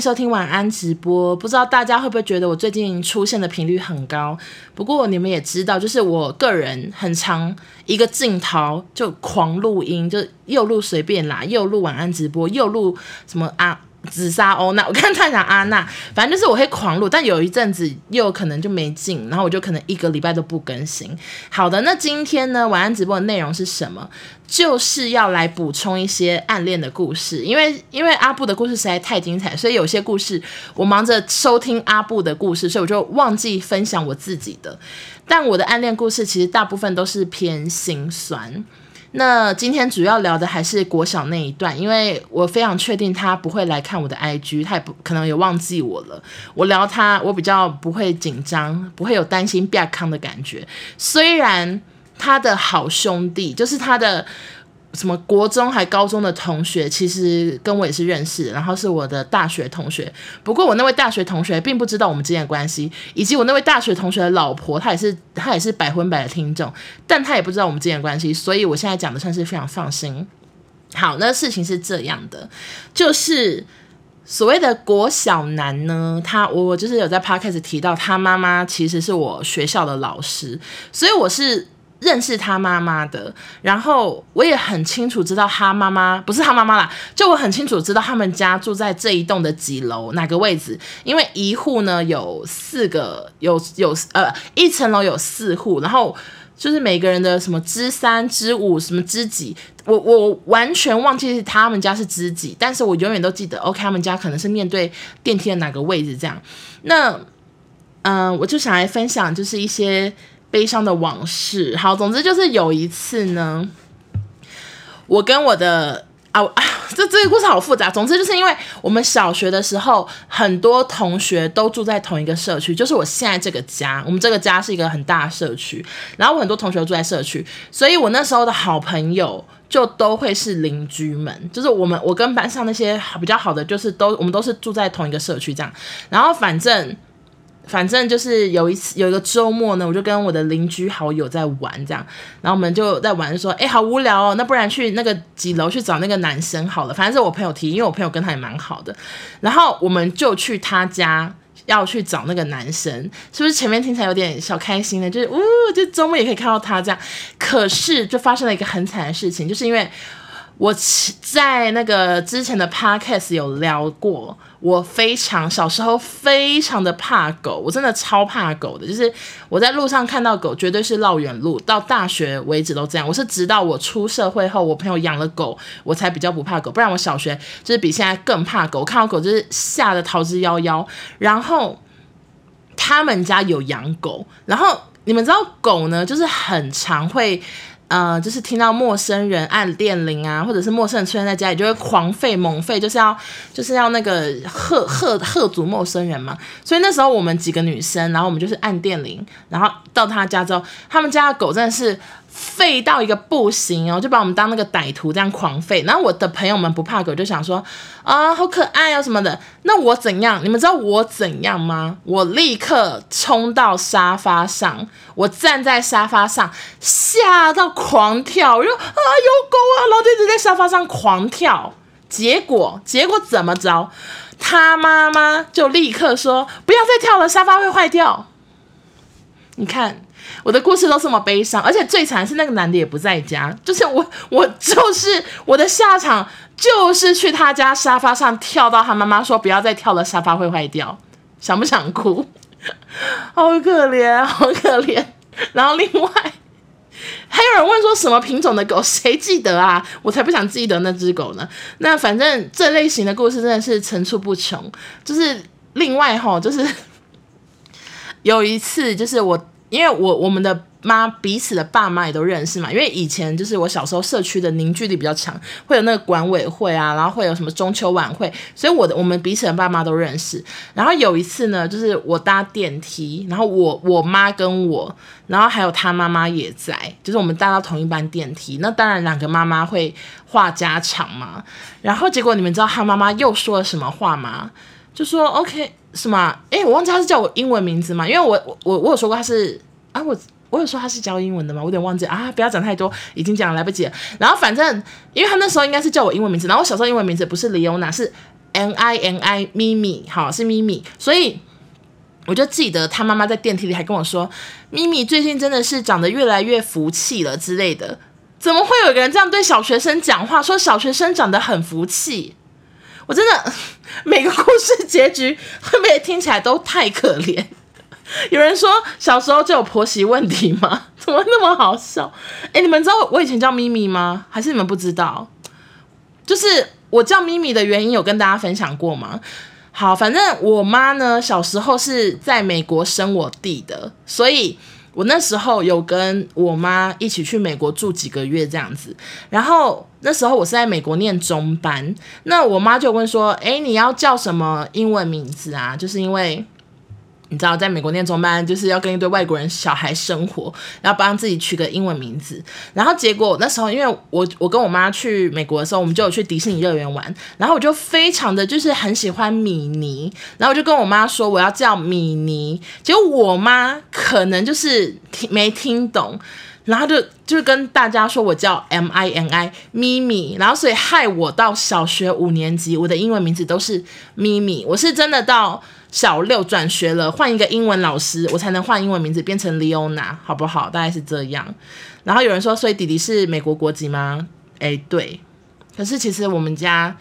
收听晚安直播。不知道大家会不会觉得我最近出现的频率很高？不过你们也知道，就是我个人很常一个镜头就狂录音，就又录随便啦，又录晚安直播，又录什么啊。紫砂欧娜，我刚才讲阿娜，反正就是我会狂录，但有一阵子又可能就没劲，然后我就可能一个礼拜都不更新。好的，那今天呢，晚安直播的内容是什么？就是要来补充一些暗恋的故事，因为因为阿布的故事实在太精彩，所以有些故事我忙着收听阿布的故事，所以我就忘记分享我自己的。但我的暗恋故事其实大部分都是偏心酸。那今天主要聊的还是国小那一段，因为我非常确定他不会来看我的 IG，他也不可能也忘记我了。我聊他，我比较不会紧张，不会有担心变康的感觉。虽然他的好兄弟就是他的。什么国中还高中的同学，其实跟我也是认识，然后是我的大学同学。不过我那位大学同学并不知道我们之间的关系，以及我那位大学同学的老婆，她也是她也是百分百的听众，但她也不知道我们之间的关系，所以我现在讲的算是非常放心。好，那事情是这样的，就是所谓的国小男呢，他我就是有在 Podcast 提到，他妈妈其实是我学校的老师，所以我是。认识他妈妈的，然后我也很清楚知道他妈妈不是他妈妈啦，就我很清楚知道他们家住在这一栋的几楼哪个位置，因为一户呢有四个，有有呃一层楼有四户，然后就是每个人的什么之三之五什么之几，我我完全忘记他们家是之几，但是我永远都记得，OK，他们家可能是面对电梯的哪个位置这样，那嗯、我就想来分享就是一些。悲伤的往事。好，总之就是有一次呢，我跟我的啊啊，这这个故事好复杂。总之就是因为我们小学的时候，很多同学都住在同一个社区，就是我现在这个家。我们这个家是一个很大社区，然后我很多同学住在社区，所以我那时候的好朋友就都会是邻居们。就是我们，我跟班上那些比较好的，就是都我们都是住在同一个社区这样。然后反正。反正就是有一次有一个周末呢，我就跟我的邻居好友在玩这样，然后我们就在玩，说，哎、好无聊哦，那不然去那个几楼去找那个男生好了。反正是我朋友提，因为我朋友跟他也蛮好的，然后我们就去他家要去找那个男生，是不是前面听起来有点小开心呢？就是，呜，就周末也可以看到他这样。可是就发生了一个很惨的事情，就是因为。我在那个之前的 podcast 有聊过，我非常小时候非常的怕狗，我真的超怕狗的，就是我在路上看到狗绝对是绕远路，到大学为止都这样。我是直到我出社会后，我朋友养了狗，我才比较不怕狗，不然我小学就是比现在更怕狗，我看到狗就是吓得逃之夭夭。然后他们家有养狗，然后你们知道狗呢，就是很常会。呃，就是听到陌生人按电铃啊，或者是陌生人出现在家里，就会狂吠猛吠，就是要就是要那个吓吓吓阻陌生人嘛。所以那时候我们几个女生，然后我们就是按电铃，然后到他家之后，他们家的狗真的是。废到一个不行哦，就把我们当那个歹徒这样狂吠。然后我的朋友们不怕狗，就想说啊，好可爱啊什么的。那我怎样？你们知道我怎样吗？我立刻冲到沙发上，我站在沙发上，吓到狂跳。我说啊，有狗啊！然后就一直在沙发上狂跳。结果结果怎么着？他妈妈就立刻说不要再跳了，沙发会坏掉。你看。我的故事都这么悲伤，而且最惨是那个男的也不在家，就是我，我就是我的下场就是去他家沙发上跳到他妈妈说不要再跳了，沙发会坏掉，想不想哭？好可怜，好可怜。然后另外还有人问说什么品种的狗，谁记得啊？我才不想记得那只狗呢。那反正这类型的故事真的是层出不穷。就是另外哈，就是有一次就是我。因为我我们的妈彼此的爸妈也都认识嘛，因为以前就是我小时候社区的凝聚力比较强，会有那个管委会啊，然后会有什么中秋晚会，所以我的我们彼此的爸妈都认识。然后有一次呢，就是我搭电梯，然后我我妈跟我，然后还有他妈妈也在，就是我们搭到同一班电梯。那当然两个妈妈会话家常嘛。然后结果你们知道他妈妈又说了什么话吗？就说 OK。是吗？诶，我忘记他是叫我英文名字嘛？因为我我我有说过他是啊，我我有说他是教英文的嘛？我有点忘记啊，不要讲太多，已经讲来不及了。然后反正，因为他那时候应该是叫我英文名字，然后我小时候英文名字不是 Leona，是 M I M I 咪咪，好，是咪咪，所以我就记得他妈妈在电梯里还跟我说，咪咪最近真的是长得越来越福气了之类的。怎么会有个人这样对小学生讲话？说小学生长得很福气，我真的 每个故事结局 会不会听起来都太可怜？有人说小时候就有婆媳问题吗？怎么那么好笑？哎，你们知道我以前叫咪咪吗？还是你们不知道？就是我叫咪咪的原因有跟大家分享过吗？好，反正我妈呢小时候是在美国生我弟的，所以。我那时候有跟我妈一起去美国住几个月这样子，然后那时候我是在美国念中班，那我妈就问说：“诶，你要叫什么英文名字啊？”就是因为。你知道，在美国念中班就是要跟一堆外国人小孩生活，然后帮自己取个英文名字。然后结果那时候，因为我我跟我妈去美国的时候，我们就有去迪士尼乐园玩，然后我就非常的就是很喜欢米妮，然后我就跟我妈说我要叫米妮。结果我妈可能就是听没听懂，然后就就跟大家说我叫 M I N I 咪咪，然后所以害我到小学五年级，我的英文名字都是咪咪。我是真的到。小六转学了，换一个英文老师，我才能换英文名字变成 Leona，好不好？大概是这样。然后有人说，所以弟弟是美国国籍吗？诶，对。可是其实我们家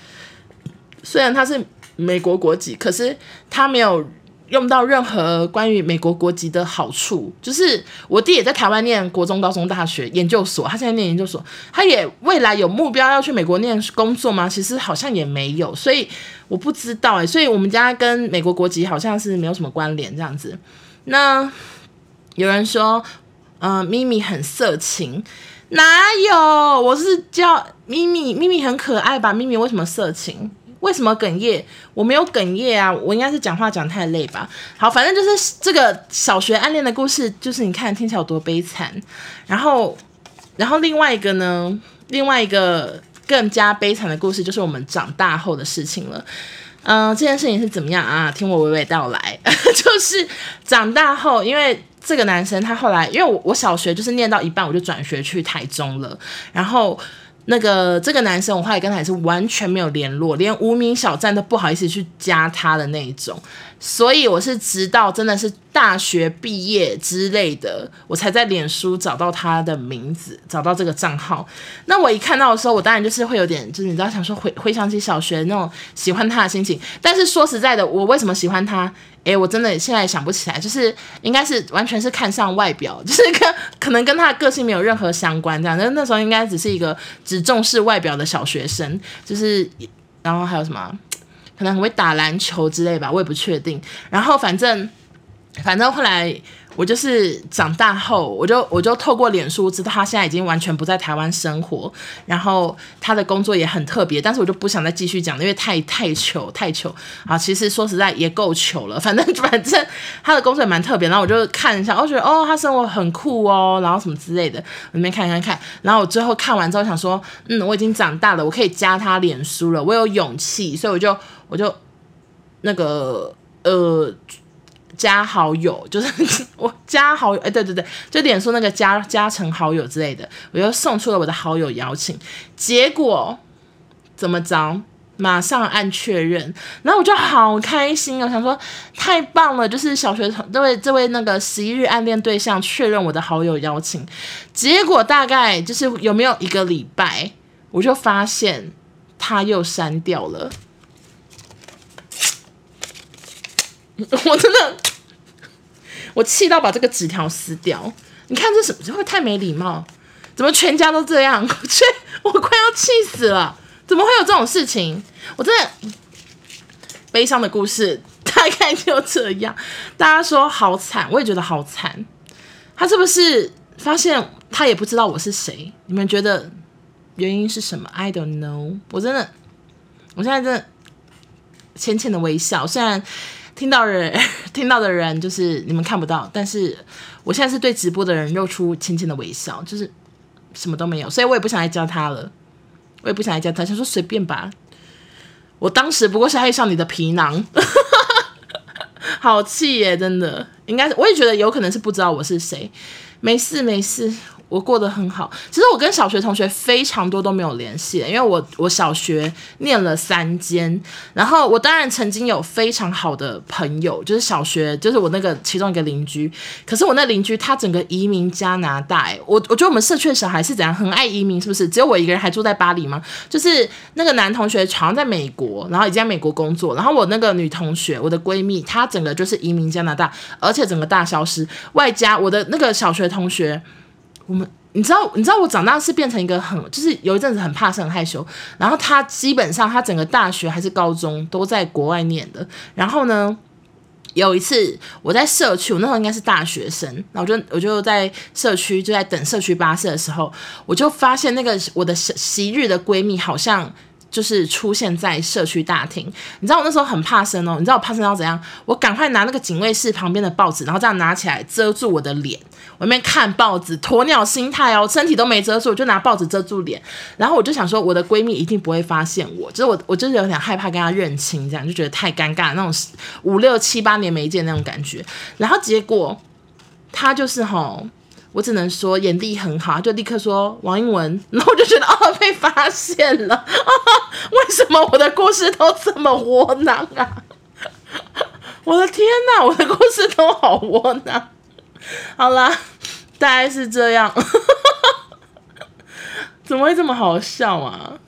虽然他是美国国籍，可是他没有。用到任何关于美国国籍的好处，就是我弟也在台湾念国中、高中、大学、研究所，他现在念研究所，他也未来有目标要去美国念工作吗？其实好像也没有，所以我不知道哎、所以我们家跟美国国籍好像是没有什么关联这样子。那有人说，嗯、呃，咪咪很色情，哪有？我是叫咪咪，咪咪很可爱吧？咪咪为什么色情？为什么哽咽？我没有哽咽啊，我应该是讲话讲太累吧。好，反正就是这个小学暗恋的故事，就是你看听起来有多悲惨。然后，然后另外一个呢，另外一个更加悲惨的故事，就是我们长大后的事情了。嗯、这件事情是怎么样啊？听我娓娓道来。就是长大后，因为这个男生他后来，因为我我小学就是念到一半，我就转学去台中了，然后。那个这个男生，我后来跟他也是完全没有联络，连无名小站都不好意思去加他的那一种，所以我是直到真的是大学毕业之类的，我才在脸书找到他的名字，找到这个账号。那我一看到的时候，我当然就是会有点，就是你知道，想说回回想起小学那种喜欢他的心情。但是说实在的，我为什么喜欢他？哎，我真的现在想不起来，就是应该是完全是看上外表，就是跟可能跟他的个性没有任何相关这样。那那时候应该只是一个只重视外表的小学生，就是然后还有什么，可能很会打篮球之类吧，我也不确定。然后反正反正后来。我就是长大后，我就我就透过脸书知道他现在已经完全不在台湾生活，然后他的工作也很特别，但是我就不想再继续讲，因为太太糗太糗啊！其实说实在也够糗了，反正反正他的工作也蛮特别，然后我就看一下，我觉得哦，他生活很酷哦，然后什么之类的，我里面看看看，然后我最后看完之后想说，嗯，我已经长大了，我可以加他脸书了，我有勇气，所以我就我就那个呃。加好友就是 我加好友，哎，对对对，就脸书那个加加成好友之类的，我又送出了我的好友邀请，结果怎么着？马上按确认，然后我就好开心，我想说太棒了，就是小学同这位这位那个十一日暗恋对象确认我的好友邀请，结果大概就是有没有一个礼拜，我就发现他又删掉了。我真的，我气到把这个纸条撕掉。你看这什么？这会太没礼貌？怎么全家都这样？我 我快要气死了！怎么会有这种事情？我真的悲伤的故事大概就这样。大家说好惨，我也觉得好惨。他是不是发现他也不知道我是谁？你们觉得原因是什么？I don't know。我真的，我现在真的浅浅的微笑，虽然。听到人，听到的人就是你们看不到，但是我现在是对直播的人露出轻轻的微笑，就是什么都没有，所以我也不想来教他了，我也不想来教他，想说随便吧。我当时不过是爱上你的皮囊，好气耶，真的，应该是我也觉得有可能是不知道我是谁，没事没事。我过得很好，其实我跟小学同学非常多都没有联系，因为我我小学念了三间，然后我当然曾经有非常好的朋友，就是小学就是我那个其中一个邻居，可是我那邻居他整个移民加拿大，欸，我我觉得我们社区的小孩是怎样很爱移民，是不是？只有我一个人还住在巴黎吗？就是那个男同学好像在美国，然后已经在美国工作，然后我那个女同学，我的闺蜜，她整个就是移民加拿大，而且整个大消失，外加我的那个小学同学。我们，你知道，你知道我长大是变成一个很，就是有一阵子很怕生、很害羞。然后他基本上他整个大学还是高中都在国外念的。然后呢，有一次我在社区，我那时候应该是大学生，然后我就我就在社区就在等社区巴士的时候，我就发现那个我的昔日的闺蜜好像。就是出现在社区大厅，你知道我那时候很怕生哦，你知道我怕生到怎样？我赶快拿那个警卫室旁边的报纸，然后这样拿起来遮住我的脸，我面看报纸，鸵鸟心态哦，身体都没遮住，我就拿报纸遮住脸，然后我就想说我的闺蜜一定不会发现我，就是我我就是有点害怕跟她认亲，这样就觉得太尴尬，那种五六七八年没见那种感觉，然后结果她就是吼。我只能说眼力很好，就立刻说王英文，然后我就觉得哦，被发现了啊！为什么我的故事都这么窝囊啊？我的天哪，我的故事都好窝囊。好啦，大概是这样，怎么会这么好笑啊？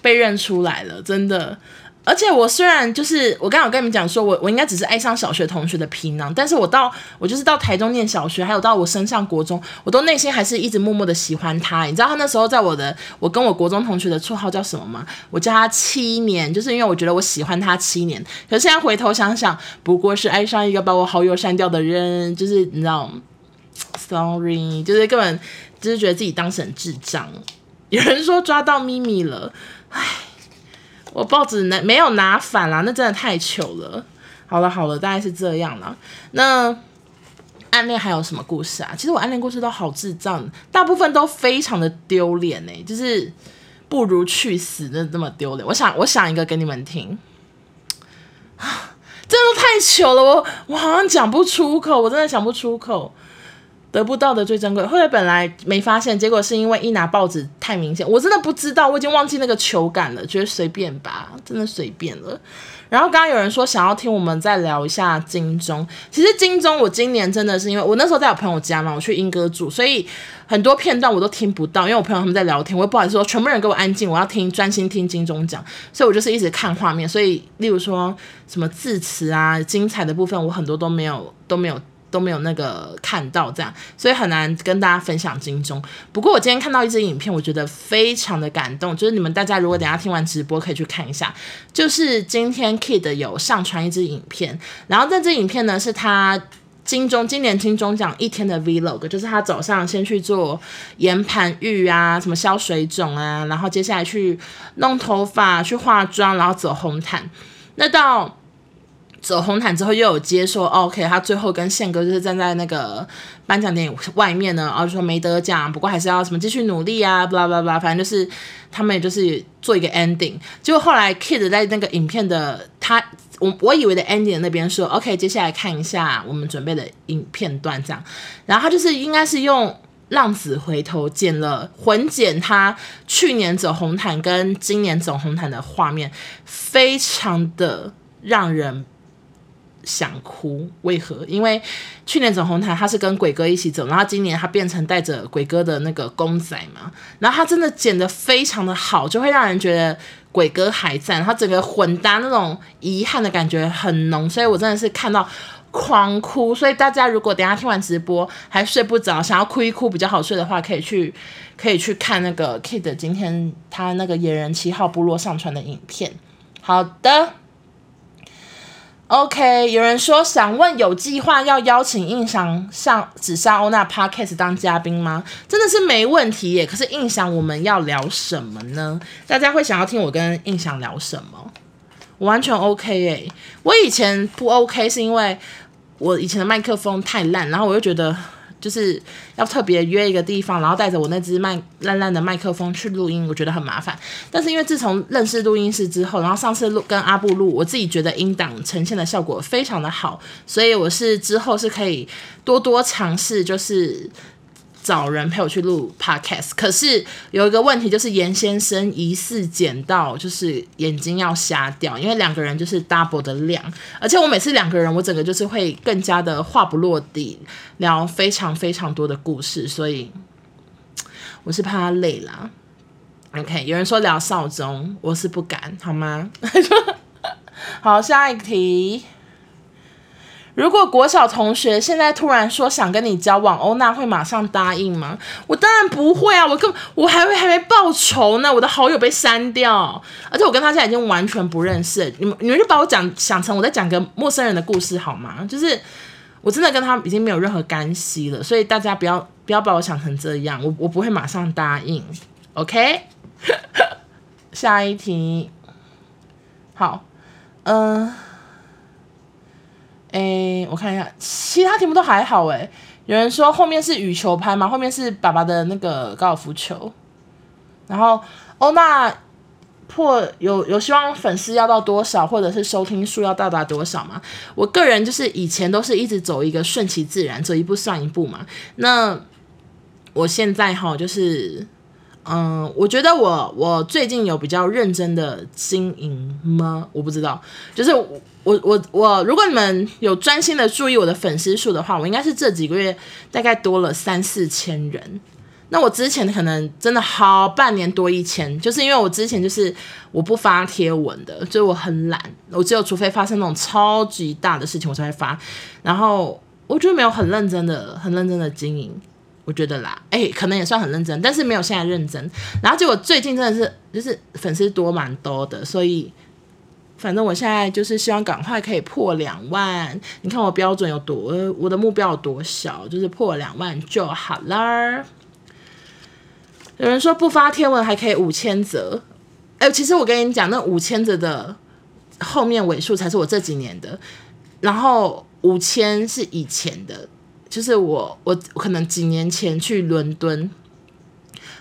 被认出来了，真的。而且我虽然就是我刚刚有跟你们讲说，我我应该只是爱上小学同学的皮囊，但是我到我就是到台中念小学，还有到我升上国中，我都内心还是一直默默的喜欢他。你知道他那时候在我的我跟我国中同学的绰号叫什么吗？我叫他七年，就是因为我觉得我喜欢他七年。可是现在回头想想，不过是爱上一个把我好友删掉的人，就是你知道，sorry，就是根本就是觉得自己当成智障。有人说抓到咪咪了，唉。我报纸拿没有拿反啦，那真的太糗了。好了好了，大概是这样了。那暗恋还有什么故事啊？其实我暗恋故事都好智障，大部分都非常的丢脸呢，就是不如去死的那么丢脸。我想我想一个给你们听，啊，真的太糗了，我我好像讲不出口，我真的讲不出口。得不到的最珍贵，后来本来没发现，结果是因为一拿报纸太明显，我真的不知道，我已经忘记那个球感了，觉得随便吧，真的随便了。然后刚刚有人说想要听我们再聊一下金钟，其实金钟我今年真的是因为我那时候在我朋友家嘛，我去英歌住，所以很多片段我都听不到，因为我朋友他们在聊天，我也不好意思说全部人给我安静，我要听专心听金钟讲，所以我就是一直看画面，所以例如说什么字词啊，精彩的部分我很多都没有都没有。都没有那个看到这样，所以很难跟大家分享金钟。不过我今天看到一支影片，我觉得非常的感动。就是你们大家如果等下听完直播可以去看一下，就是今天 Kid 有上传一支影片，然后这支影片呢是他金钟今年金钟奖一天的 Vlog，就是他早上先去做岩盘浴啊，什么消水肿啊，然后接下来去弄头发、去化妆，然后走红毯。那到走红毯之后又有接说，OK，他最后跟宪哥就是站在那个颁奖典礼外面呢，然后就说没得奖，不过还是要什么继续努力啊，blah blah blah，反正就是他们也就是做一个 ending。结果后来 Kid 在那个影片的他，我我以为的 ending 那边说，OK，接下来看一下我们准备的影片段这样，然后他就是应该是用浪子回头剪了混剪他去年走红毯跟今年走红毯的画面，非常的让人。想哭，为何？因为去年走红毯，他是跟鬼哥一起走，然后今年他变成带着鬼哥的那个公仔嘛，然后他真的剪得非常的好，就会让人觉得鬼哥还在，他整个混搭那种遗憾的感觉很浓，所以我真的是看到狂哭。所以大家如果等下听完直播还睡不着，想要哭一哭比较好睡的话，可以去可以去看那个 Kid 今天他那个野人七号部落上传的影片。好的。OK，有人说想问有计划要邀请印象上紫砂欧娜 Podcast 当嘉宾吗？真的是没问题耶。可是印象我们要聊什么呢？大家会想要听我跟印象聊什么？我完全 OK 耶。我以前不 OK 是因为我以前的麦克风太烂，然后我又觉得就是要特别约一个地方，然后带着我那只麦烂烂的麦克风去录音，我觉得很麻烦。但是因为自从认识录音室之后，然后上次录跟阿布录，我自己觉得音档呈现的效果非常的好，所以我是之后是可以多多尝试，就是。找人陪我去录 podcast，可是有一个问题，就是严先生疑似剪到，就是眼睛要瞎掉，因为两个人就是 double 的量，而且我每次两个人，我整个就是会更加的话不落地，聊非常非常多的故事，所以我是怕他累啦。OK，有人说聊少中，我是不敢，好吗？好，下一题。如果国小同学现在突然说想跟你交往，欧娜会马上答应吗？我当然不会啊！我根我还会还没报仇呢，我的好友被删掉，而且我跟他现在已经完全不认识。你们你们就把我讲想成我在讲个陌生人的故事好吗？就是我真的跟他已经没有任何干系了，所以大家不要不要把我想成这样，我我不会马上答应。OK，下一题，好，嗯、诶、我看一下，其他题目都还好诶。有人说后面是羽球拍吗？后面是爸爸的那个高尔夫球。然后欧娜破有有希望粉丝要到多少，或者是收听数要到达多少吗？我个人就是以前都是一直走一个顺其自然，走一步算一步嘛。那我现在哈就是。嗯，我觉得我我最近有比较认真的经营吗？我不知道，就是我我我，如果你们有专心的注意我的粉丝数的话，我应该是这几个月大概多了三四千人。那我之前可能真的好半年多一千，就是因为我之前就是我不发贴文的，所以我很懒，我只有除非发生那种超级大的事情我才会发，然后我觉得没有很认真的很认真的经营。我觉得啦，哎、可能也算很认真，但是没有现在认真。然后结果最近真的是，就是粉丝多蛮多的，所以反正我现在就是希望赶快可以破两万。你看我标准有多，我的目标有多小，就是破两万就好啦。有人说不发贴文还可以五千则，哎、其实我跟你讲，那五千则的后面尾数才是我这几年的，然后五千是以前的。就是我，我可能几年前去伦敦，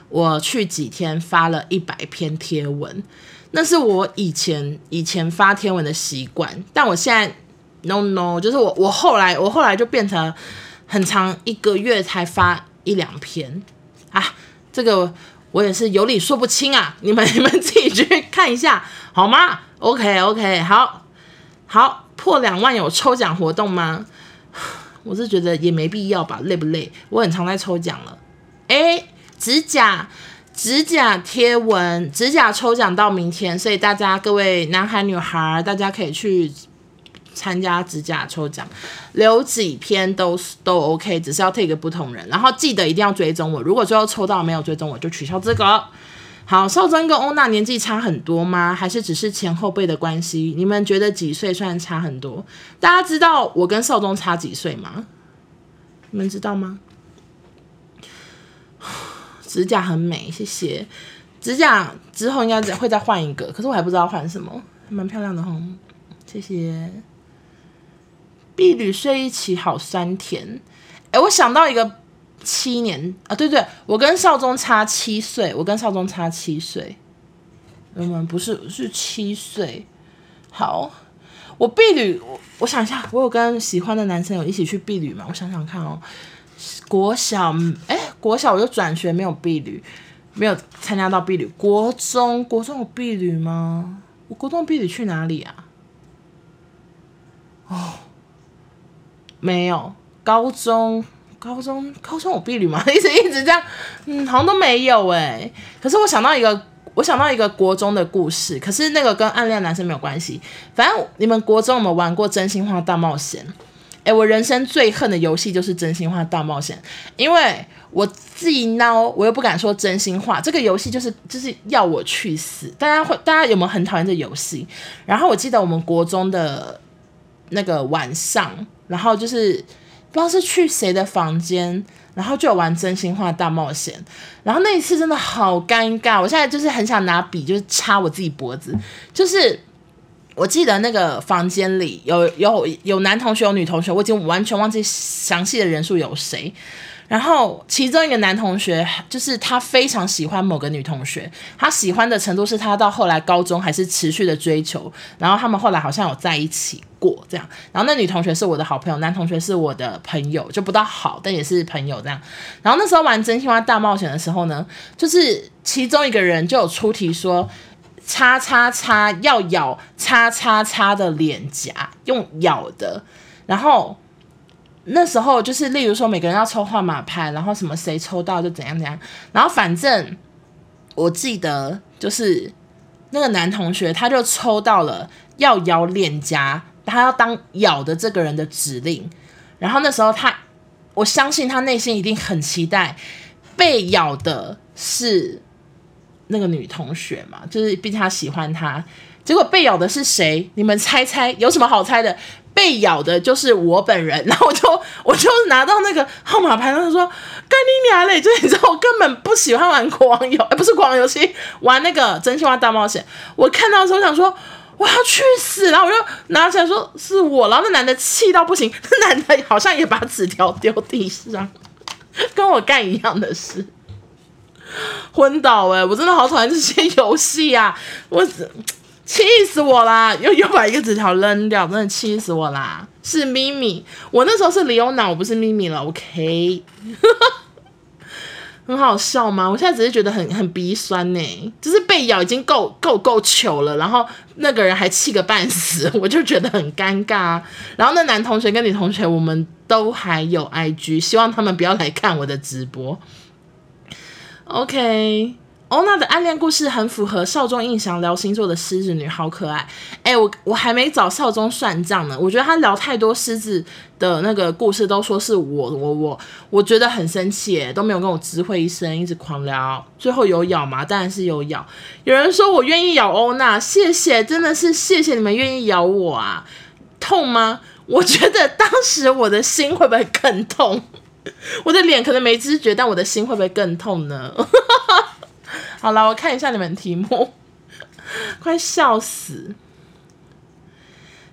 我去几天发了一百篇贴文，那是我以前以前发天文的习惯。但我现在 no no，就是我我后来我后来就变成很长一个月才发一两篇啊，这个我也是有理说不清啊，你们你们自己去看一下好吗？OK OK，好，好，破两万有抽奖活动吗？我是觉得也没必要吧，累不累？我很常在抽奖了。诶，指甲，指甲贴文，指甲抽奖到明天，所以大家各位男孩女孩，大家可以去参加指甲抽奖，留几篇都都 OK，只是要 take 不同人，然后记得一定要追踪我。如果最后抽到没有追踪我，就取消资格。好，少珍跟欧娜年纪差很多吗？还是只是前后辈的关系？你们觉得几岁算差很多？大家知道我跟少宗差几岁吗？你们知道吗？指甲很美，谢谢。指甲之后应该会再换一个，可是我还不知道换什么，蛮漂亮的哈。谢谢。婢女睡一起好酸甜。哎，我想到一个。七年啊，对对，我跟少宗差七岁，我跟少宗差七岁，嗯，不是是七岁。好，我婢旅，我我想一下，我有跟喜欢的男生有一起去婢旅吗？我想想看哦，国小，哎，国小我就转学，没有婢旅，没有参加到婢旅。国中，国中有婢旅吗？我国中婢旅去哪里啊？哦，没有，高中。高中高中有婢女吗？一直一直这样，嗯，好像都没有哎。可是我想到一个，我想到一个国中的故事，可是那个跟暗恋男生没有关系。反正你们国中有没有玩过真心话大冒险？哎，我人生最恨的游戏就是真心话大冒险，因为我自己孬，我又不敢说真心话。这个游戏就是就是要我去死。大家会大家有没有很讨厌这游戏？然后我记得我们国中的那个晚上，然后就是。不知道是去谁的房间，然后就有玩真心话大冒险，然后那一次真的好尴尬，我现在就是很想拿笔就是插我自己脖子，就是我记得那个房间里有有有男同学有女同学，我已经完全忘记详细的人数有谁。然后其中一个男同学就是他非常喜欢某个女同学，他喜欢的程度是他到后来高中还是持续的追求，然后他们后来好像有在一起过这样。然后那女同学是我的好朋友，男同学是我的朋友，就不到好，但也是朋友这样。然后那时候玩真心话大冒险的时候呢，就是其中一个人就有出题说，叉叉叉要咬叉叉叉的脸颊，用咬的，然后。那时候就是，例如说每个人要抽号码牌，然后什么谁抽到就怎样怎样，然后反正我记得就是那个男同学他就抽到了要咬脸颊，他要当咬的这个人的指令，然后那时候他，我相信他内心一定很期待被咬的是那个女同学嘛，就是毕竟他喜欢她，结果被咬的是谁？你们猜猜有什么好猜的？被咬的就是我本人，然后我就 我就拿到那个号码牌，然后说：“干你娘嘞！”就你知道，我根本不喜欢玩国王游，哎，不是国王游戏，玩那个真心话大冒险。我看到的时候想说：“我要去死！”然后我就拿起来说：“是我。”然后那男的气到不行，那男的好像也把纸条丢地上，跟我干一样的事，昏倒哎！我真的好讨厌这些游戏啊！我。气死我啦！又又把一个纸条扔掉，真的气死我啦！是咪咪，我那时候是李欧娜，我不是咪咪了。OK，很好笑吗？我现在只是觉得很很鼻酸呢，就是被咬已经够够够糗了，然后那个人还气个半死，我就觉得很尴尬。然后那男同学跟女同学，我们都还有 IG，希望他们不要来看我的直播。OK。欧娜的暗恋故事很符合少中印象，聊星座的狮子女好可爱。哎、我我还没找少中算账呢。我觉得他聊太多狮子的那个故事，都说是我我我，我觉得很生气，都没有跟我知会一声，一直狂聊。最后有咬吗？当然是有咬。有人说我愿意咬欧娜，谢谢，真的是谢谢你们愿意咬我啊。痛吗？我觉得当时我的心会不会更痛？我的脸可能没知觉，但我的心会不会更痛呢？好了，我看一下你们题目，快笑死！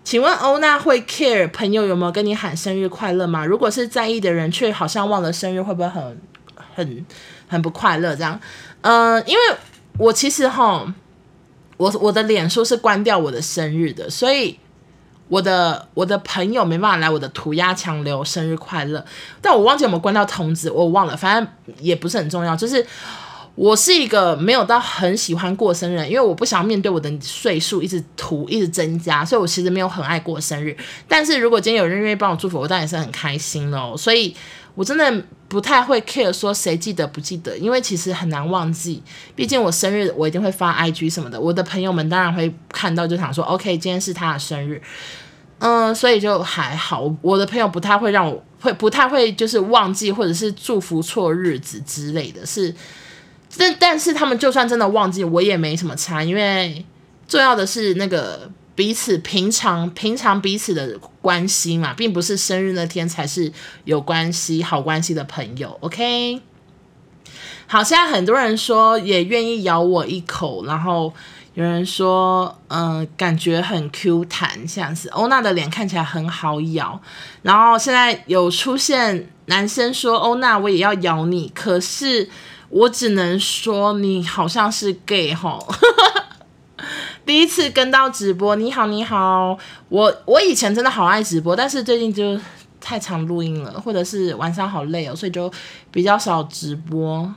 请问欧娜会 care 朋友有没有跟你喊生日快乐吗？如果是在意的人，却好像忘了生日，会不会很很很不快乐？这样，嗯、因为我其实哈，我我的脸书是关掉我的生日的，所以我的我的朋友没办法来我的涂鸦墙留生日快乐。但我忘记有没有关掉通知，我忘了，反正也不是很重要，就是。我是一个没有到很喜欢过生日，因为我不想面对我的岁数一直涂一直增加，所以我其实没有很爱过生日。但是如果今天有人愿意帮我祝福，我当然是很开心哦。所以我真的不太会 care 说谁记得不记得，因为其实很难忘记。毕竟我生日我一定会发 IG 什么的，我的朋友们当然会看到，就想说 OK，今天是他的生日，嗯，所以就还好。我的朋友不太会让我会不太会就是忘记或者是祝福错日子之类的是。但但是他们就算真的忘记，我也没什么差，因为重要的是那个彼此平常平常彼此的关系嘛，并不是生日那天才是有关系好关系的朋友。OK，好，现在很多人说也愿意咬我一口，然后有人说嗯、感觉很 Q 弹，像是欧娜的脸看起来很好咬，然后现在有出现男生说欧娜我也要咬你，可是。我只能说你好像是 gay 哈，第一次跟到直播，你好你好，我我以前真的好爱直播，但是最近就太常录音了，或者是晚上好累哦，所以就比较少直播，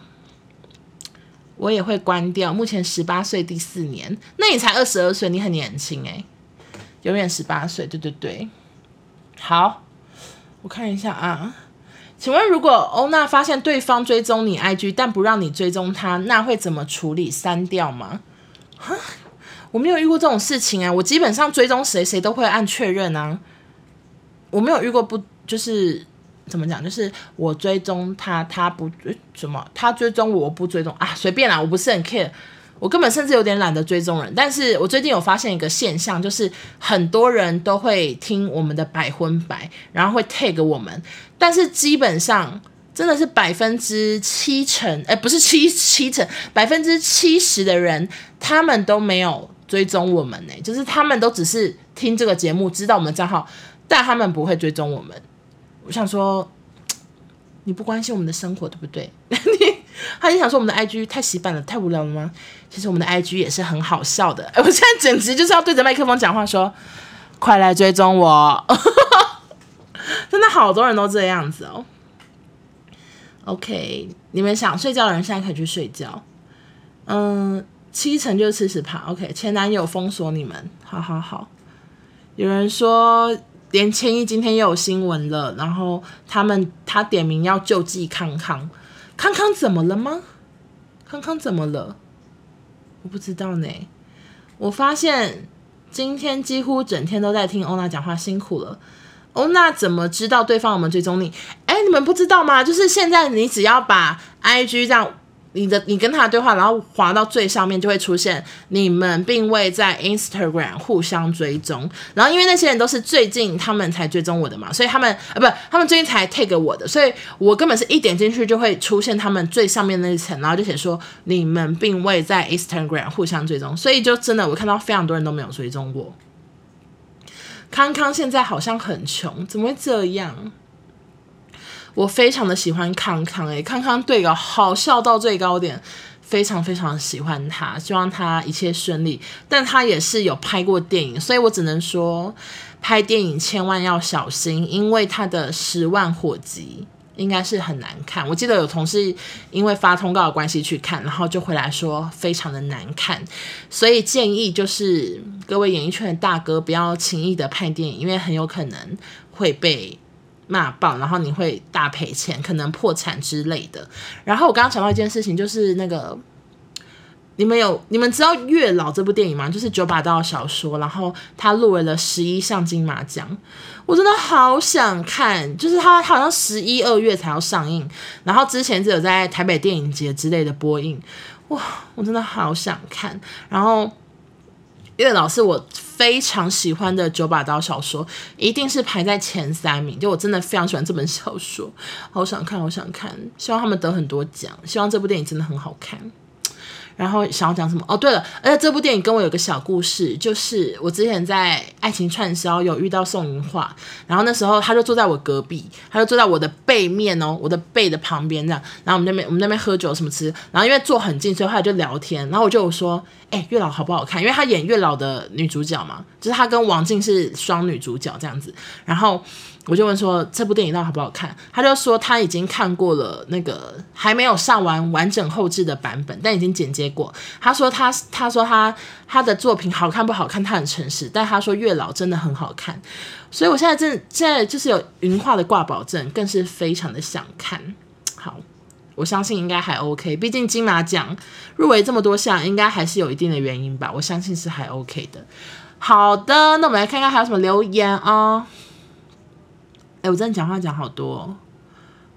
我也会关掉。目前十八岁第四年，那你才二十二岁，你很年轻诶，永远十八岁，对对对，好，我看一下啊。请问，如果欧娜发现对方追踪你 IG，但不让你追踪他，那会怎么处理？删掉吗？哈，我没有遇过这种事情啊。我基本上追踪谁，谁都会按确认啊。我没有遇过不就是怎么讲？就是我追踪他，他不追什么，他追踪我，我不追踪啊，随便啦，我不是很 care。我根本甚至有点懒得追踪人，但是我最近有发现一个现象，就是很多人都会听我们的百分百，然后会 tag 我们，但是基本上真的是百分之七成，哎，不是七七成，百分之七十的人他们都没有追踪我们呢、就是他们都只是听这个节目，知道我们账号，但他们不会追踪我们。我想说，你不关心我们的生活，对不对？你 他就想说我们的 IG 太洗版了，太无聊了吗？其实我们的 IG 也是很好笑的。我现在简直就是要对着麦克风讲话说，快来追踪我，真的好多人都这样子哦。OK，你们想睡觉的人现在可以去睡觉。嗯，七成就是四十趴。OK，前男友封锁你们，好好好。有人说连千一今天又有新闻了，然后他们他点名要救济康康，康康怎么了吗？康康怎么了？我不知道呢。我发现今天几乎整天都在听欧娜讲话，辛苦了。欧娜怎么知道对方有没有追踪你？哎，你们不知道吗？就是现在你只要把 IG 这样。你的你跟他的对话，然后滑到最上面就会出现你们并未在 Instagram 互相追踪。然后因为那些人都是最近他们才追踪我的嘛，所以他们啊不，他们最近才 tag 我的，所以我根本是一点进去就会出现他们最上面那一层，然后就写说你们并未在 Instagram 互相追踪，所以就真的我看到非常多人都没有追踪我。康康现在好像很穷，怎么会这样？我非常的喜欢康康，诶，康康对我好笑到最高点，非常非常喜欢他，希望他一切顺利。但他也是有拍过电影，所以我只能说，拍电影千万要小心，因为他的十万火急应该是很难看。我记得有同事因为发通告的关系去看，然后就回来说非常的难看，所以建议就是各位演艺圈的大哥不要轻易的拍电影，因为很有可能会被。骂爆，然后你会大赔钱，可能破产之类的。然后我刚刚想到一件事情，就是那个你们有你们知道《月老》这部电影吗？就是九把刀小说，然后他入围了十一项金马奖，我真的好想看。就是他好像十一二月才要上映，然后之前只有在台北电影节之类的播映，哇，我真的好想看。然后。月老是我非常喜欢的九把刀小说，一定是排在前三名。就我真的非常喜欢这本小说，好想看，好想看，希望他们得很多奖，希望这部电影真的很好看。然后想要讲什么？哦，对了，而且这部电影跟我有个小故事，就是我之前在爱情串烧有遇到宋芸樺，然后那时候他就坐在我隔壁，他就坐在我的背面哦，我的背的旁边这样。然后我们那边我们那边喝酒什么吃，然后因为坐很近，所以后来就聊天。然后我就说，哎，月老好不好看？因为他演月老的女主角嘛，就是他跟王静是双女主角这样子。然后。我就问说这部电影到底好不好看？他就说他已经看过了那个还没有上完完整后制的版本，但已经剪接过。他说他他说他他的作品好看不好看，他很诚实。但他说月老真的很好看，所以我现在正现在就是有云化的挂保证，更是非常的想看。我相信应该还 OK，毕竟金马奖入围这么多项，应该还是有一定的原因吧。我相信是还 OK 的。好的，那我们来看看还有什么留言啊、哦。哎，我真的讲话讲好多。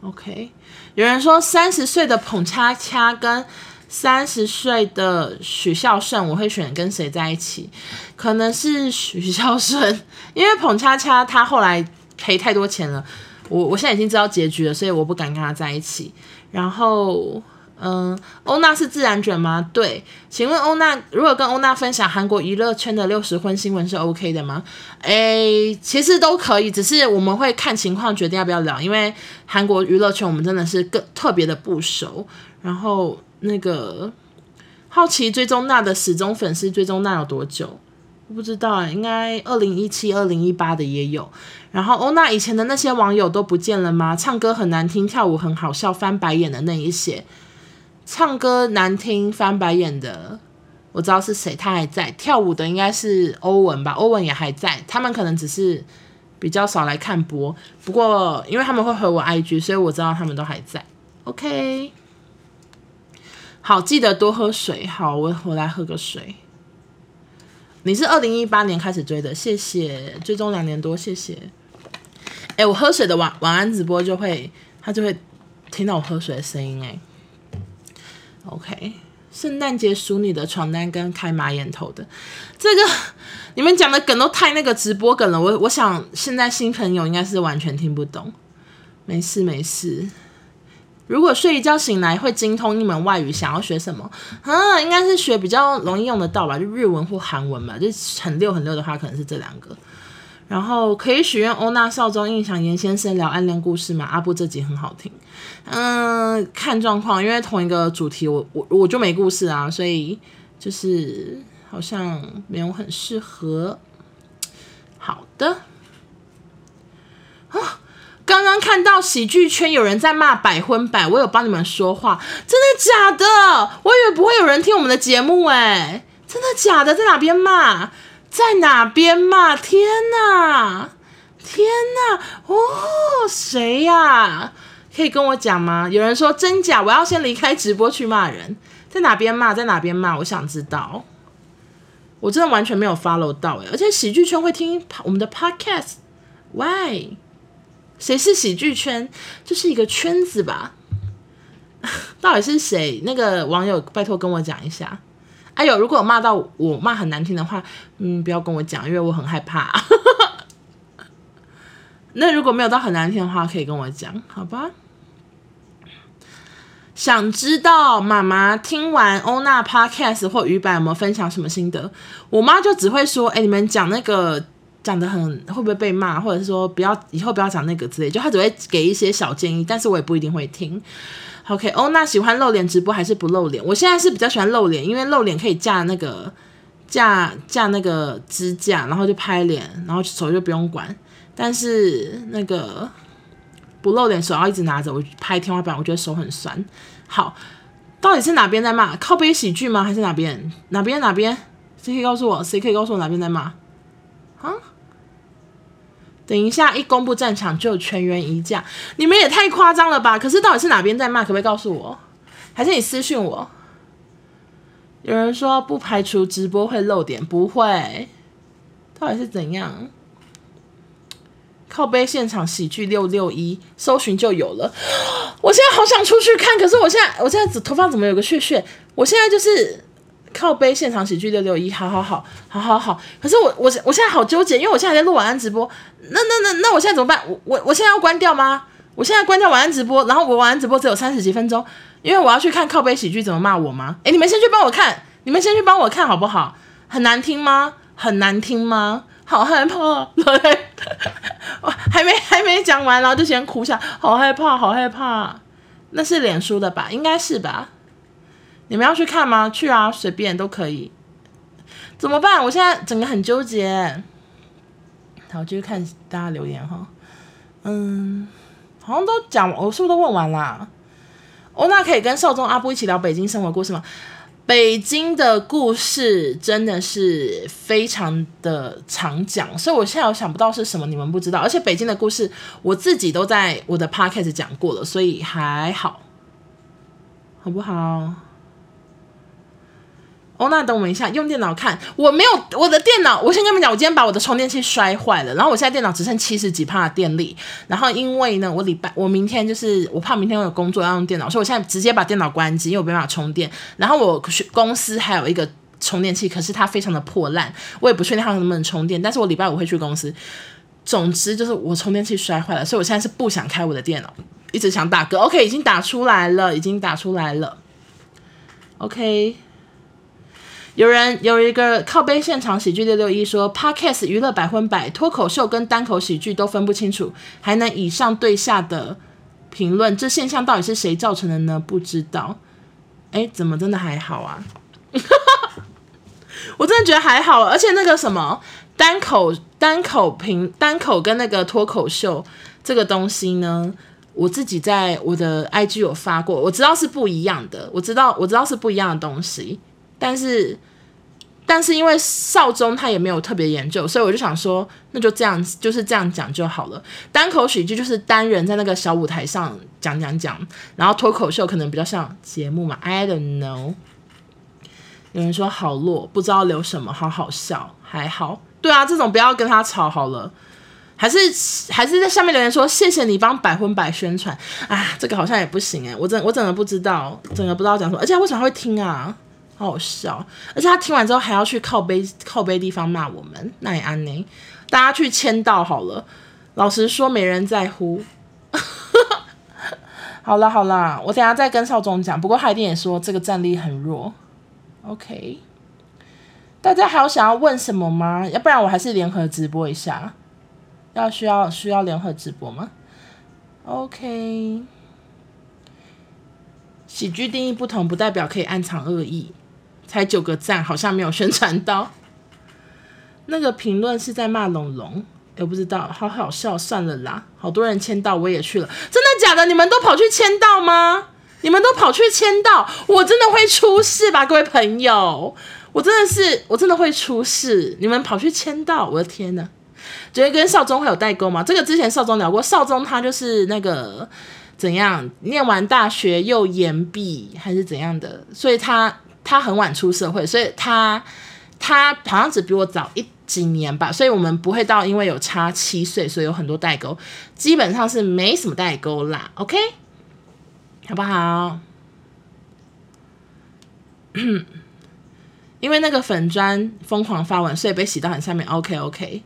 OK，有人说三十岁的捧叉叉跟三十岁的许孝顺，我会选跟谁在一起？可能是许孝顺，因为捧叉叉他后来赔太多钱了，我我现在已经知道结局了，所以我不敢跟他在一起。然后。嗯，欧娜是自然卷吗？对，请问欧娜，如果跟欧娜分享韩国娱乐圈的六十婚新闻是 OK 的吗？诶，其实都可以，只是我们会看情况决定要不要聊，因为韩国娱乐圈我们真的是更特别的不熟。然后那个好奇追踪娜的死忠粉丝追踪娜有多久？我不知道啊，应该二零一七、二零一八的也有。然后欧娜以前的那些网友都不见了吗？唱歌很难听，跳舞很好笑，翻白眼的那一些。唱歌难听翻白眼的，我知道是谁，他还在跳舞的应该是欧文吧，欧文也还在，他们可能只是比较少来看播，不过因为他们会回我 IG，所以我知道他们都还在。OK，好，记得多喝水。好，我我来喝个水。你是二零一八年开始追的，谢谢，追踪两年多，谢谢。哎，我喝水的晚晚安直播就会，他就会听到我喝水的声音，哎。OK，圣诞节数你的床单跟开马眼头的，这个你们讲的梗都太那个直播梗了，我我想现在新朋友应该是完全听不懂。没事没事，如果睡一觉醒来会精通一门外语，想要学什么？啊，应该是学比较容易用得到吧，就日文或韩文吧。就很溜很溜的话，可能是这两个。然后可以许愿欧娜少中印象严先生聊暗恋故事吗？阿布这集很好听。嗯，看状况，因为同一个主题，我我我就没故事啊，所以就是好像没有很适合。好的。刚刚看到喜剧圈有人在骂百分百，我有帮你们说话，真的假的？我以为不会有人听我们的节目，诶，真的假的？在哪边骂？在哪边骂？天哪！天哪！哦，谁呀？可以跟我讲吗？有人说真假，我要先离开直播去骂人。在哪边骂？在哪边骂？我想知道。我真的完全没有 follow 到诶，而且喜剧圈会听我们的 podcast，why？谁是喜剧圈？这是一个圈子吧？到底是谁？那个网友拜托跟我讲一下。哎呦，如果骂到我骂很难听的话，嗯，不要跟我讲，因为我很害怕。那如果没有到很难听的话，可以跟我讲，好吧？想知道妈妈听完欧娜 Podcast 或鱼板有没有分享什么心得？我妈就只会说：“哎，你们讲那个。”讲得很会不会被骂，或者是说不要以后不要讲那个之类，就他只会给一些小建议，但是我也不一定会听。OK，哦，那喜欢露脸直播还是不露脸？我现在是比较喜欢露脸，因为露脸可以架那个架架那个支架，然后就拍脸，然后手就不用管。但是那个不露脸，手要一直拿着，我拍天花板，我觉得手很酸。好，到底是哪边在骂？靠背喜剧吗？还是哪边？哪边哪边？谁可以告诉我？谁可以告诉我哪边在骂？啊？等一下，一公布战场就全员移驾，你们也太夸张了吧！可是到底是哪边在骂？可不可以告诉我？还是你私讯我？有人说不排除直播会漏点，不会，到底是怎样？靠背现场喜剧六六一，搜寻就有了。我现在好想出去看，可是我现在我现在头发怎么有个屑屑？我现在就是。靠杯现场喜剧六六一，好好好，好好好。可是我我我现在好纠结，因为我现在在录晚安直播。那那那那我现在怎么办？我我我现在要关掉吗？我现在关掉晚安直播，然后我晚安直播只有三十几分钟，因为我要去看靠杯喜剧怎么骂我吗？诶，你们先去帮我看，你们先去帮我看好不好？很难听吗？很难听吗？好害怕，对，我还没还没讲完，然后就先哭下，好害怕，好害怕。那是脸书的吧？应该是吧？你们要去看吗？去啊，随便都可以。怎么办？我现在整个很纠结。好，继续看大家留言哈。嗯，好像都讲，我是不是都问完啦？哦，那可以跟少中阿布一起聊北京生活故事吗？北京的故事真的是非常的常讲，所以我现在有想不到是什么你们不知道。而且北京的故事我自己都在我的 podcast 讲过了，所以还好，好不好？哦，那等我们一下，用电脑看，我没有我的电脑。我先跟你们讲，我今天把我的充电器摔坏了，然后我现在电脑只剩七十几帕的电力。然后因为呢，我礼拜我明天就是我怕明天我有工作要用电脑，所以我现在直接把电脑关机，因为我没办法充电。然后我公司还有一个充电器，可是它非常的破烂，我也不确定它能不能充电。但是我礼拜五会去公司。总之就是我充电器摔坏了，所以我现在是不想开我的电脑，一直想打嗝。OK，已经打出来了，已经打出来了。OK。有人有一个靠背现场喜剧六六一说，Podcast 娱乐百分百，脱口秀跟单口喜剧都分不清楚，还能以上对下的评论，这现象到底是谁造成的呢？不知道。哎，怎么真的还好啊？我真的觉得还好，而且那个什么单口单口评单口跟那个脱口秀这个东西呢，我自己在我的 IG 有发过，我知道是不一样的，我知道我知道是不一样的东西。但是，但是因为少中他也没有特别研究，所以我就想说，那就这样子，就是这样讲就好了。单口喜剧就是单人在那个小舞台上讲讲讲，然后脱口秀可能比较像节目嘛，I don't know。有人说好弱，不知道留什么，好好笑，还好。对啊，这种不要跟他吵好了。还是还是在下面留言说谢谢你帮百分百宣传啊，这个好像也不行诶，我真我真的不知道，真的不知道讲什么，而且他为什么会听啊？好笑，而且他听完之后还要去靠背靠背地方骂我们，那也安呢？大家去签到好了。老实说，没人在乎。好啦好啦，我等下再跟少总讲。不过他一定也说这个战力很弱。OK，大家还有想要问什么吗？要不然我还是联合直播一下。要需要需要联合直播吗？OK，喜剧定义不同，不代表可以暗藏恶意。才九个赞，好像没有宣传到。那个评论是在骂龙龙。我不知道，好好笑，算了啦。好多人签到，我也去了，真的假的？你们都跑去签到吗？你们都跑去签到，我真的会出事吧，各位朋友，我真的是，我真的会出事。你们跑去签到，我的天呐，觉得跟少宗会有代沟吗？这个之前少宗聊过，少宗他就是那个怎样，念完大学又延毕还是怎样的，所以他他很晚出社会，所以他他好像只比我早一。几年吧，所以我们不会到因为有差七岁，所以有很多代沟，基本上是没什么代沟啦。OK，好不好？因为那个粉砖疯狂发文，所以被洗到很下面。OK OK，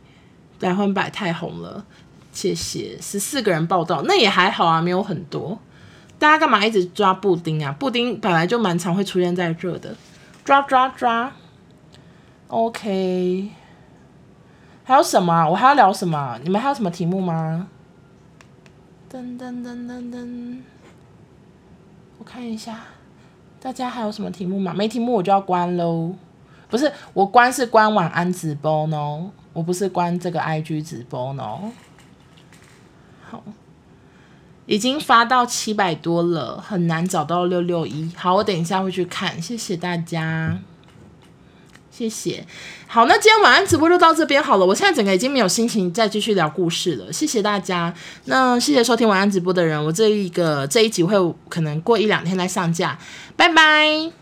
百分百太红了，谢谢。十四个人报道，那也还好啊，没有很多。大家干嘛一直抓布丁啊？布丁本来就蛮常会出现在这的，抓抓抓。OK。还有什么？我还要聊什么？你们还有什么题目吗？噔噔噔噔噔，我看一下，大家还有什么题目吗？没题目我就要关喽。不是，我关是关晚安直播呢，我不是关这个 IG 直播呢。好，已经发到七百多了，很难找到六六一。好，我等一下会去看，谢谢大家。谢谢，好，那今天晚安直播就到这边好了。我现在整个已经没有心情再继续聊故事了。谢谢大家，那谢谢收听晚安直播的人。我这一个这一集会可能过一两天再上架，拜拜。